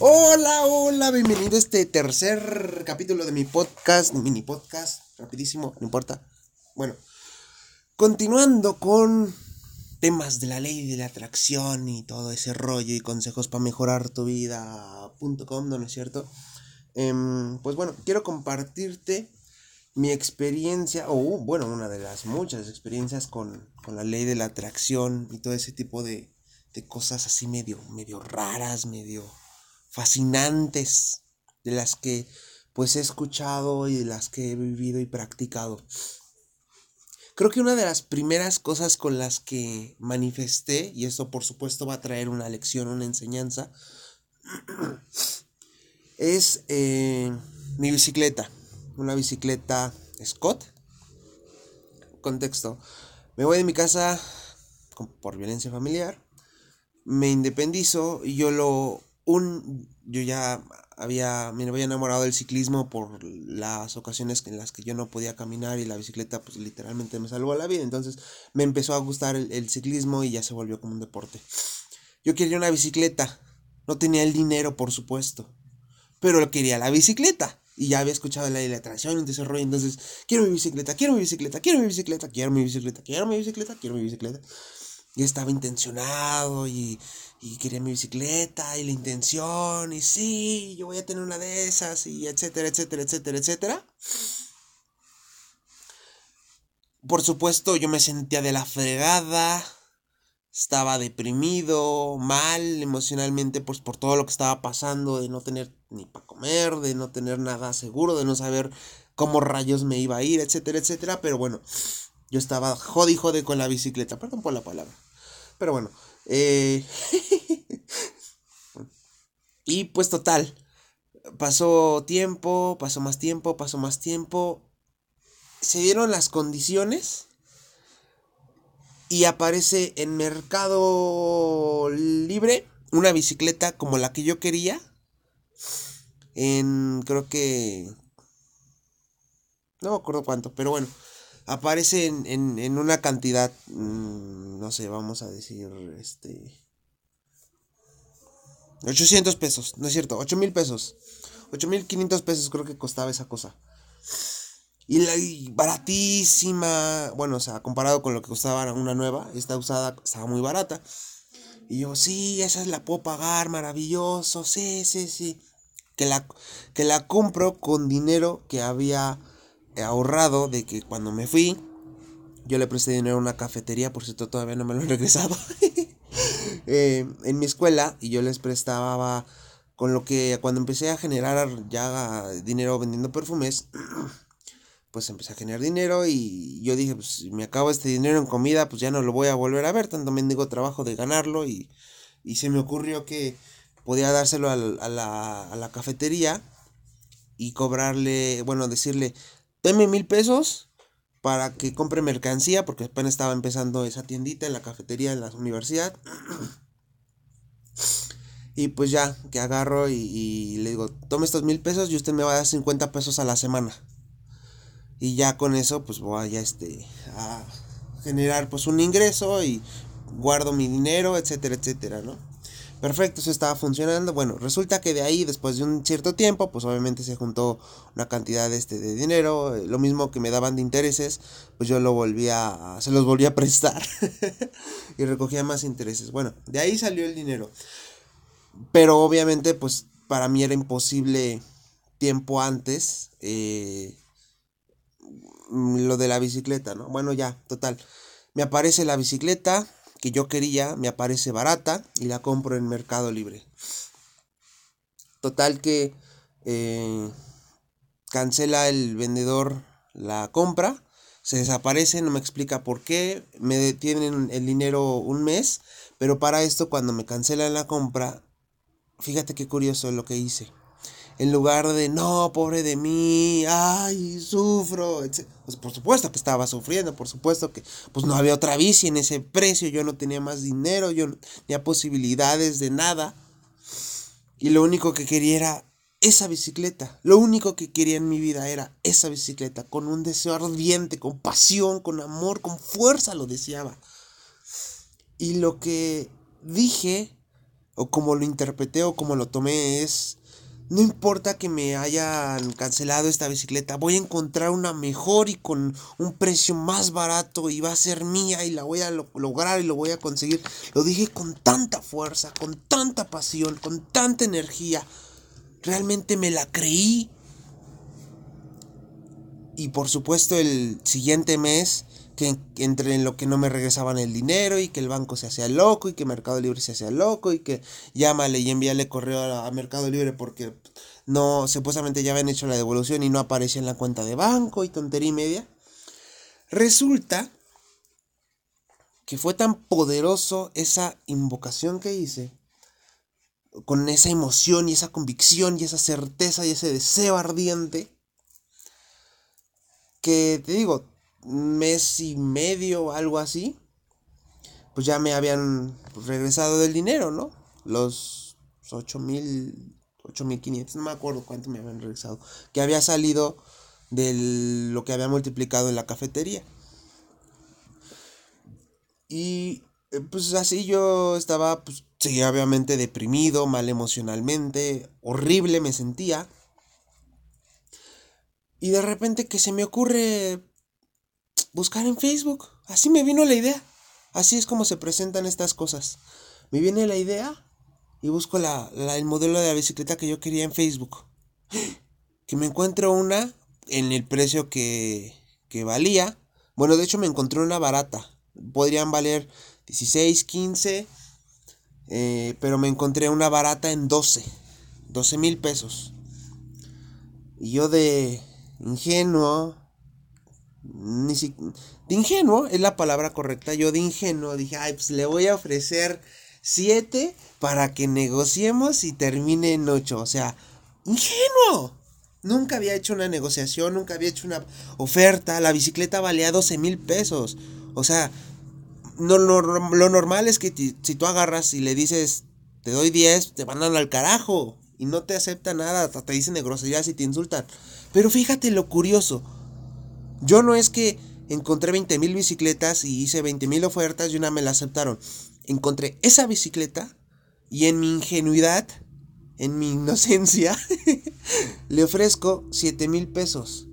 Hola, hola, bienvenido a este tercer capítulo de mi podcast, mini podcast, rapidísimo, no importa. Bueno, continuando con temas de la ley de la atracción y todo ese rollo y consejos para mejorar tu vida.com, ¿no, ¿no es cierto? Em, pues bueno, quiero compartirte mi experiencia, o bueno, una de las muchas experiencias con, con la ley de la atracción y todo ese tipo de, de cosas así medio, medio raras, medio fascinantes, de las que pues he escuchado y de las que he vivido y practicado. Creo que una de las primeras cosas con las que manifesté, y esto por supuesto va a traer una lección, una enseñanza, es eh, mi bicicleta, una bicicleta Scott. Contexto, me voy de mi casa por violencia familiar, me independizo y yo lo un yo ya había me había enamorado del ciclismo por las ocasiones en las que yo no podía caminar y la bicicleta pues literalmente me salvó la vida. Entonces me empezó a gustar el, ciclismo y ya se volvió como un deporte. Yo quería una bicicleta. No tenía el dinero por supuesto pero quería la bicicleta. Y ya había escuchado la de la tracción y desarrollo entonces quiero mi bicicleta quiero mi bicicleta quiero mi bicicleta quiero mi bicicleta quiero mi bicicleta quiero mi bicicleta. Y estaba intencionado y, y quería mi bicicleta y la intención y sí, yo voy a tener una de esas y etcétera, etcétera, etcétera, etcétera. Por supuesto, yo me sentía de la fregada, estaba deprimido, mal emocionalmente, pues por todo lo que estaba pasando, de no tener ni para comer, de no tener nada seguro, de no saber cómo rayos me iba a ir, etcétera, etcétera. Pero bueno, yo estaba jodi jode con la bicicleta, perdón por la palabra. Pero bueno. Eh, y pues total. Pasó tiempo, pasó más tiempo, pasó más tiempo. Se dieron las condiciones. Y aparece en Mercado Libre una bicicleta como la que yo quería. En creo que... No me acuerdo cuánto, pero bueno aparece en, en, una cantidad, mm, no sé, vamos a decir, este... 800 pesos, no es cierto, 8 mil pesos. 8 mil 500 pesos creo que costaba esa cosa. Y, la, baratísima, bueno, o sea, comparado con lo que costaba una nueva, esta usada estaba muy barata. Y yo, sí, esa la puedo pagar, maravilloso, sí, sí, sí. Que la, que la compro con dinero que había ahorrado de que cuando me fui, yo le presté dinero a una cafetería, por cierto todavía no me lo he regresado, eh, en mi escuela y yo les prestaba con lo que cuando empecé a generar ya dinero vendiendo perfumes, pues empecé a generar dinero y yo dije, pues si me acabo este dinero en comida, pues ya no lo voy a volver a ver, tanto mendigo trabajo de ganarlo y, y se me ocurrió que podía dárselo a la, a la cafetería y cobrarle, bueno, decirle, deme mil pesos para que compre mercancía, porque apenas estaba empezando esa tiendita en la cafetería de la universidad. Y pues ya, que agarro y, le digo, tome estos mil pesos y usted me va a dar 50 pesos a la semana. Y ya con eso, pues voy a, este, a generar pues un ingreso y guardo mi dinero, etcétera, etcétera, ¿no? Perfecto, eso estaba funcionando. Bueno, resulta que de ahí, después de un cierto tiempo, pues obviamente se juntó una cantidad este, de dinero, eh, lo mismo que me daban de intereses, pues yo lo volvía, se los volvía a prestar y recogía más intereses. Bueno, de ahí salió el dinero. Pero obviamente, pues para mí era imposible tiempo antes eh, lo de la bicicleta, ¿no? Bueno, ya, total. Me aparece la bicicleta, que yo quería me aparece barata y la compro en Mercado Libre. Total que eh, cancela el vendedor la compra, se desaparece, no me explica por qué, me detienen el dinero un mes, pero para esto cuando me cancelan la compra, fíjate qué curioso lo que hice en lugar de, no, pobre de mí, ay, sufro, Pues por supuesto que estaba sufriendo, por supuesto que pues no había otra bici en ese precio, yo no tenía más dinero, yo no tenía posibilidades de nada. Y lo único que quería era esa bicicleta. Lo único que quería en mi vida era esa bicicleta, con un deseo ardiente, con pasión, con amor, con fuerza lo deseaba. Y lo que dije o como lo interpreté o como lo tomé es, no importa que me hayan cancelado esta bicicleta, voy a encontrar una mejor y con un precio más barato y va a ser mía y la voy a lograr y lo voy a conseguir. Lo dije con tanta fuerza, con tanta pasión, con tanta energía. Realmente me la creí. Y por supuesto el siguiente mes que entre en lo que no me regresaban el dinero y que el banco se hacía loco y que Mercado Libre se hacía loco y que llámale y envíale correo a, Mercado Libre porque no, supuestamente ya habían hecho la devolución y no aparecía en la cuenta de banco y tontería y media. Resulta que fue tan poderoso esa invocación que hice, con esa emoción y esa convicción y esa certeza y ese deseo ardiente, que te digo, mes y medio, algo así, pues ya me habían regresado del dinero, ¿no? Los 8 mil, 8 mil 500, no me acuerdo cuánto me habían regresado, que había salido de lo que había multiplicado en la cafetería. Y eh, pues así yo estaba, pues sí, obviamente deprimido, mal emocionalmente, horrible me sentía. Y de repente que se me ocurre buscar en Facebook. Así me vino la idea. Así es como se presentan estas cosas. Me viene la idea y busco el modelo de la bicicleta que yo quería en Facebook. Que me encuentro una en el precio que, que valía. Bueno, de hecho me encontré una barata. Podrían valer 16, 15. Eh, pero me encontré una barata en 12. 12 mil pesos. Y yo de ingenuo, ni si, de ingenuo es la palabra correcta. Yo de ingenuo dije, ay, pues le voy a ofrecer 7 para que negociemos y termine en 8. O sea, ingenuo. Nunca había hecho una negociación, nunca había hecho una oferta. La bicicleta valía 12 mil pesos. O sea, no, lo normal es que si tú agarras y le dices, te doy 10, te mandan al carajo. Y no te acepta nada, te dicen de groserías y te insultan. Pero fíjate lo curioso. Yo no es que encontré 20 mil bicicletas y hice 20 mil ofertas y una me la aceptaron. Encontré esa bicicleta y en mi ingenuidad, en mi inocencia, le ofrezco 7 mil pesos.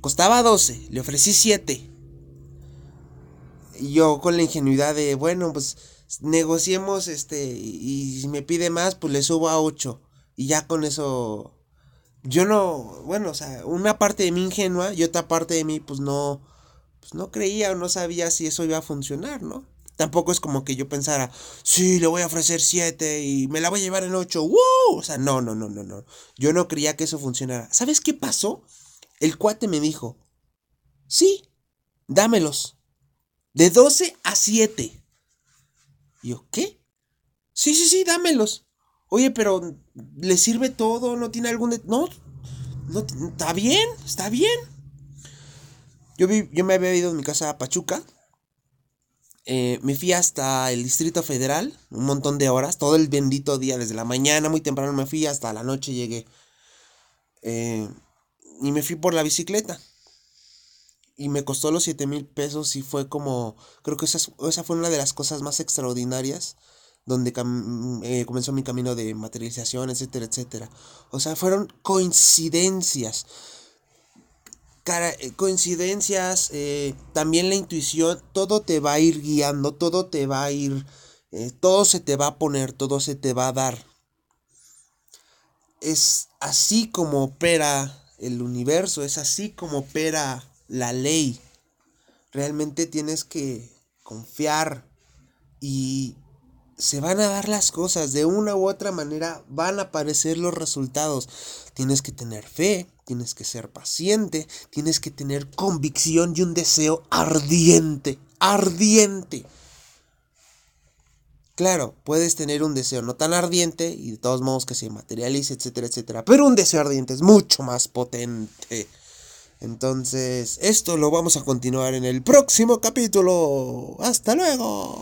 Costaba 12, le ofrecí 7. Y yo con la ingenuidad de, bueno, pues negociemos este y si me pide más, pues le subo a 8. Y ya con eso yo no, bueno, o sea, una parte de mí ingenua y otra parte de mí pues no, pues no creía o no sabía si eso iba a funcionar, ¿no? Tampoco es como que yo pensara, sí, le voy a ofrecer siete y me la voy a llevar en ocho, ¡wow! O sea, no, no, no, no, no. Yo no creía que eso funcionara. ¿Sabes qué pasó? El cuate me dijo, sí, dámelos. De 12 a 7. Y yo, ¿qué? Sí, sí, sí, dámelos. Oye, pero ¿le sirve todo? ¿No tiene algún... No, no, está bien, está bien. Yo, vi, yo me había ido de mi casa a Pachuca. Eh, me fui hasta el Distrito Federal, un montón de horas, todo el bendito día, desde la mañana muy temprano me fui, hasta la noche llegué. Eh, y me fui por la bicicleta. Y me costó los 7 mil pesos y fue como, creo que esa, esa fue una de las cosas más extraordinarias donde eh, comenzó mi camino de materialización, etcétera, etcétera. O sea, fueron coincidencias. Eh, coincidencias, eh, también la intuición, todo te va a ir guiando, todo te va a ir, todo se te va a poner, todo se te va a dar. Es así como opera el universo, es así como opera la ley. Realmente tienes que confiar y se van a dar las cosas, de una u otra manera van a aparecer los resultados. Tienes que tener fe, tienes que ser paciente, tienes que tener convicción y un deseo ardiente, ardiente. Claro, puedes tener un deseo no tan ardiente y de todos modos que se materialice, etcétera, etcétera, pero un deseo ardiente es mucho más potente. Entonces, esto lo vamos a continuar en el próximo capítulo. Hasta luego.